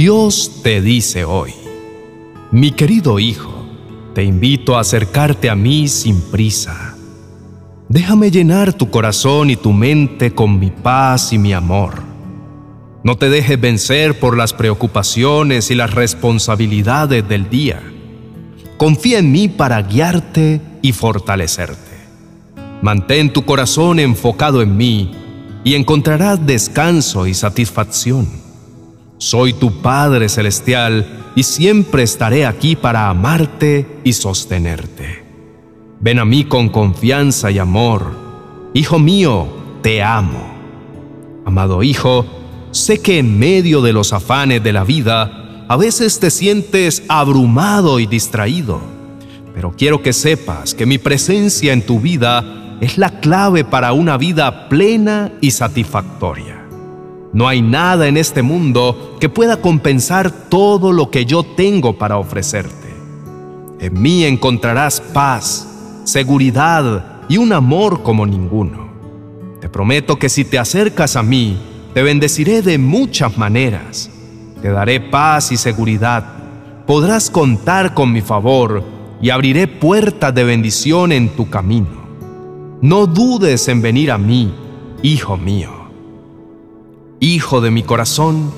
Dios te dice hoy, mi querido hijo, te invito a acercarte a mí sin prisa. Déjame llenar tu corazón y tu mente con mi paz y mi amor. No te dejes vencer por las preocupaciones y las responsabilidades del día. Confía en mí para guiarte y fortalecerte. Mantén tu corazón enfocado en mí y encontrarás descanso y satisfacción. Soy tu Padre Celestial y siempre estaré aquí para amarte y sostenerte. Ven a mí con confianza y amor. Hijo mío, te amo. Amado hijo, sé que en medio de los afanes de la vida, a veces te sientes abrumado y distraído, pero quiero que sepas que mi presencia en tu vida es la clave para una vida plena y satisfactoria. No hay nada en este mundo que pueda compensar todo lo que yo tengo para ofrecerte. En mí encontrarás paz, seguridad y un amor como ninguno. Te prometo que si te acercas a mí, te bendeciré de muchas maneras. Te daré paz y seguridad. Podrás contar con mi favor y abriré puertas de bendición en tu camino. No dudes en venir a mí, hijo mío. Hijo de mi corazón,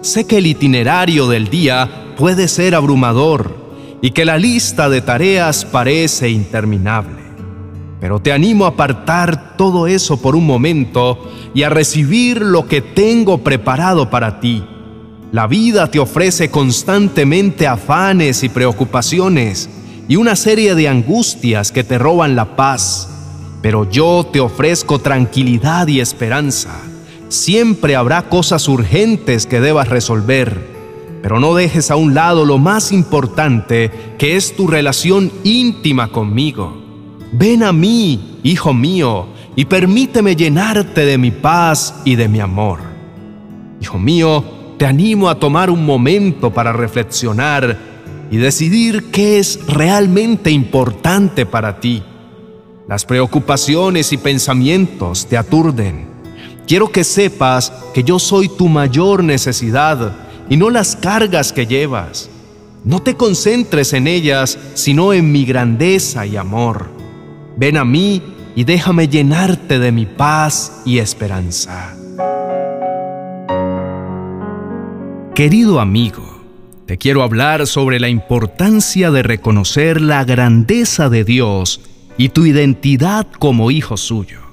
sé que el itinerario del día puede ser abrumador y que la lista de tareas parece interminable. Pero te animo a apartar todo eso por un momento y a recibir lo que tengo preparado para ti. La vida te ofrece constantemente afanes y preocupaciones y una serie de angustias que te roban la paz, pero yo te ofrezco tranquilidad y esperanza Siempre habrá cosas urgentes que debas resolver, pero no dejes a un lado lo más importante, que es tu relación íntima conmigo. Ven a mí, hijo mío, y permíteme llenarte de mi paz y de mi amor. Hijo mío, te animo a tomar un momento para reflexionar y decidir qué es realmente importante para ti. Las preocupaciones y pensamientos te aturden Quiero que sepas que yo soy tu mayor necesidad y no las cargas que llevas. No te concentres en ellas, sino en mi grandeza y amor. Ven a mí y déjame llenarte de mi paz y esperanza. Querido amigo, te quiero hablar sobre la importancia de reconocer la grandeza de Dios y tu identidad como hijo suyo.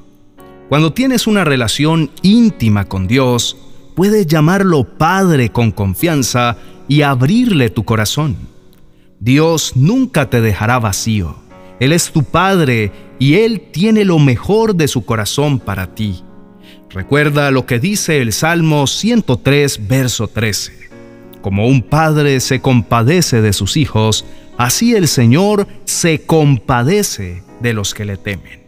Cuando tienes una relación íntima con Dios, puedes llamarlo Padre con confianza y abrirle tu corazón. Dios nunca te dejará vacío. Él es tu Padre y Él tiene lo mejor de su corazón para ti. Recuerda lo que dice el Salmo 103, verso 13. Como un padre se compadece de sus hijos, así el Señor se compadece de los que le temen.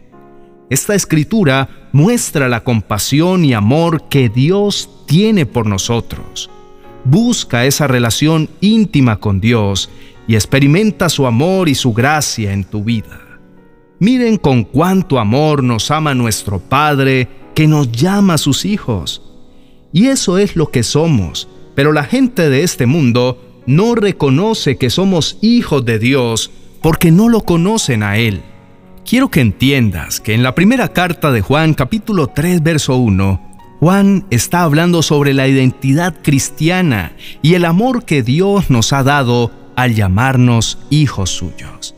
Esta escritura muestra la compasión y amor que Dios tiene por nosotros. Busca esa relación íntima con Dios y experimenta su amor y su gracia en tu vida. Miren con cuánto amor nos ama nuestro Padre que nos llama a sus hijos. Y eso es lo que somos, pero la gente de este mundo no reconoce que somos hijos de Dios porque no lo conocen a Él. Quiero que entiendas que en la primera carta de Juan capítulo 3 verso 1, Juan está hablando sobre la identidad cristiana y el amor que Dios nos ha dado al llamarnos hijos suyos.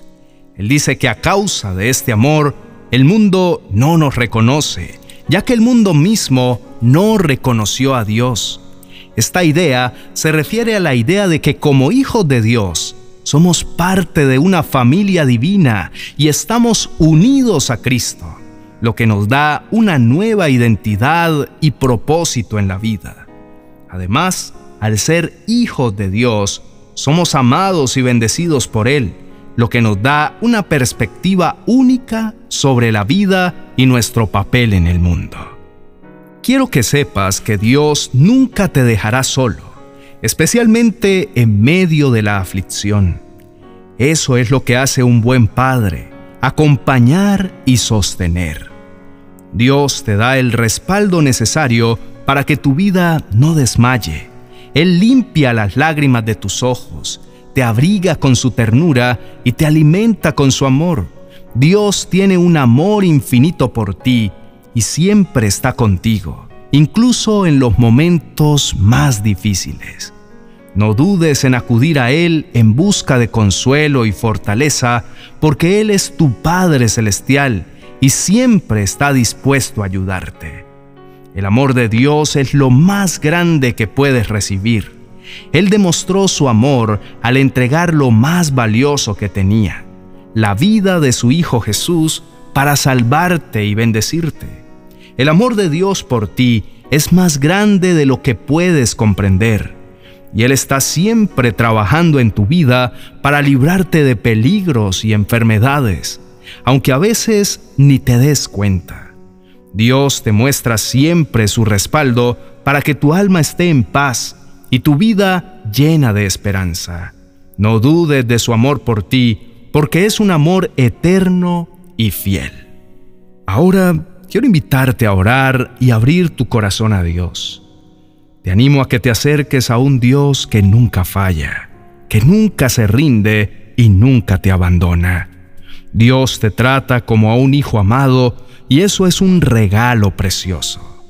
Él dice que a causa de este amor, el mundo no nos reconoce, ya que el mundo mismo no reconoció a Dios. Esta idea se refiere a la idea de que como hijos de Dios, somos parte de una familia divina y estamos unidos a Cristo, lo que nos da una nueva identidad y propósito en la vida. Además, al ser hijos de Dios, somos amados y bendecidos por Él, lo que nos da una perspectiva única sobre la vida y nuestro papel en el mundo. Quiero que sepas que Dios nunca te dejará solo especialmente en medio de la aflicción. Eso es lo que hace un buen padre, acompañar y sostener. Dios te da el respaldo necesario para que tu vida no desmaye Él limpia las lágrimas de tus ojos, te abriga con su ternura y te alimenta con su amor. Dios tiene un amor infinito por ti y siempre está contigo, incluso en los momentos más difíciles. No dudes en acudir a Él en busca de consuelo y fortaleza, porque Él es tu Padre Celestial y siempre está dispuesto a ayudarte. El amor de Dios es lo más grande que puedes recibir. Él demostró su amor al entregar lo más valioso que tenía, la vida de su Hijo Jesús, para salvarte y bendecirte. El amor de Dios por ti es más grande de lo que puedes comprender y Él está siempre trabajando en tu vida para librarte de peligros y enfermedades, aunque a veces ni te des cuenta. Dios te muestra siempre su respaldo para que tu alma esté en paz y tu vida llena de esperanza. No dudes de su amor por ti, porque es un amor eterno y fiel. Ahora quiero invitarte a orar y abrir tu corazón a Dios. Te animo a que te acerques a un Dios que nunca falla, que nunca se rinde y nunca te abandona. Dios te trata como a un hijo amado y eso es un regalo precioso.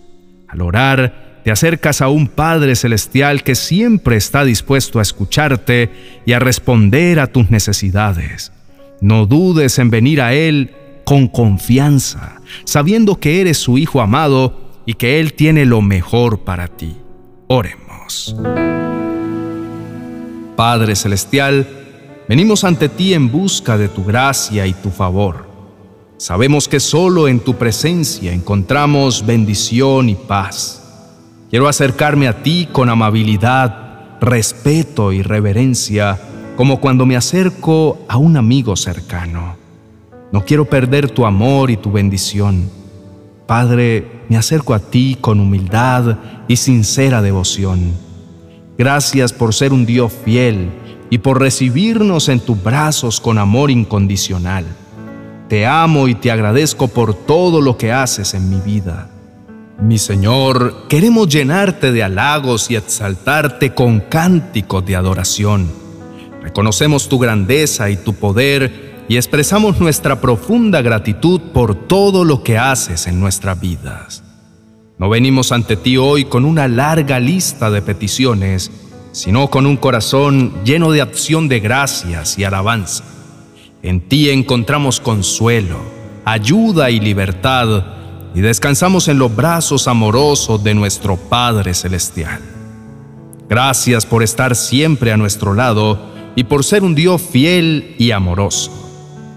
Al orar, te acercas a un Padre Celestial que siempre está dispuesto a escucharte y a responder a tus necesidades. No dudes en venir a Él con confianza, sabiendo que eres su Hijo amado y que Él tiene lo mejor para ti. Oremos. Padre Celestial, venimos ante ti en busca de tu gracia y tu favor. Sabemos que solo en tu presencia encontramos bendición y paz. Quiero acercarme a ti con amabilidad, respeto y reverencia, como cuando me acerco a un amigo cercano. No quiero perder tu amor y tu bendición. Padre, me acerco a ti con humildad y sincera devoción. Gracias por ser un Dios fiel y por recibirnos en tus brazos con amor incondicional. Te amo y te agradezco por todo lo que haces en mi vida. Mi Señor, queremos llenarte de halagos y exaltarte con cánticos de adoración. Reconocemos tu grandeza y tu poder y expresamos nuestra profunda gratitud por todo lo que haces en nuestras vidas. No venimos ante ti hoy con una larga lista de peticiones, sino con un corazón lleno de acción de gracias y alabanza. En ti encontramos consuelo, ayuda y libertad, y descansamos en los brazos amorosos de nuestro Padre Celestial. Gracias por estar siempre a nuestro lado y por ser un Dios fiel y amoroso.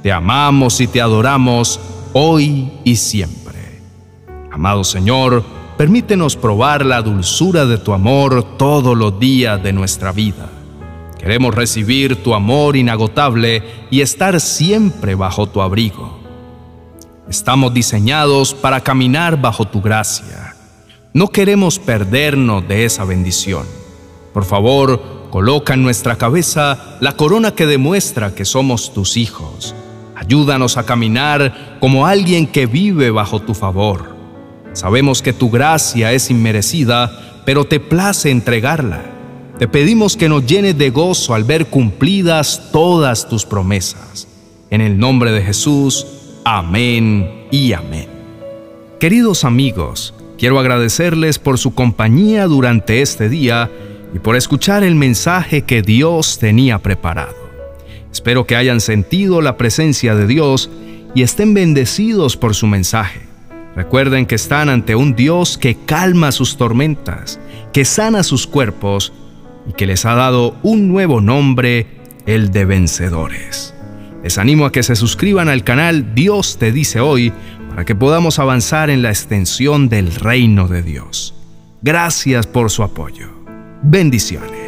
Te amamos y te adoramos hoy y siempre. Amado Señor, permítenos probar la dulzura de tu amor todos los días de nuestra vida. Queremos recibir tu amor inagotable y estar siempre bajo tu abrigo. Estamos diseñados para caminar bajo tu gracia. No queremos perdernos de esa bendición. Por favor, coloca en nuestra cabeza la corona que demuestra que somos tus hijos Ayúdanos a caminar como alguien que vive bajo tu favor. Sabemos que tu gracia es inmerecida, pero te place entregarla. Te pedimos que nos llenes de gozo al ver cumplidas todas tus promesas. En el nombre de Jesús, amén y amén. Queridos amigos, quiero agradecerles por su compañía durante este día y por escuchar el mensaje que Dios tenía preparado. Espero que hayan sentido la presencia de Dios y estén bendecidos por su mensaje. Recuerden que están ante un Dios que calma sus tormentas, que sana sus cuerpos y que les ha dado un nuevo nombre, el de vencedores. Les animo a que se suscriban al canal Dios te dice hoy para que podamos avanzar en la extensión del reino de Dios. Gracias por su apoyo. Bendiciones.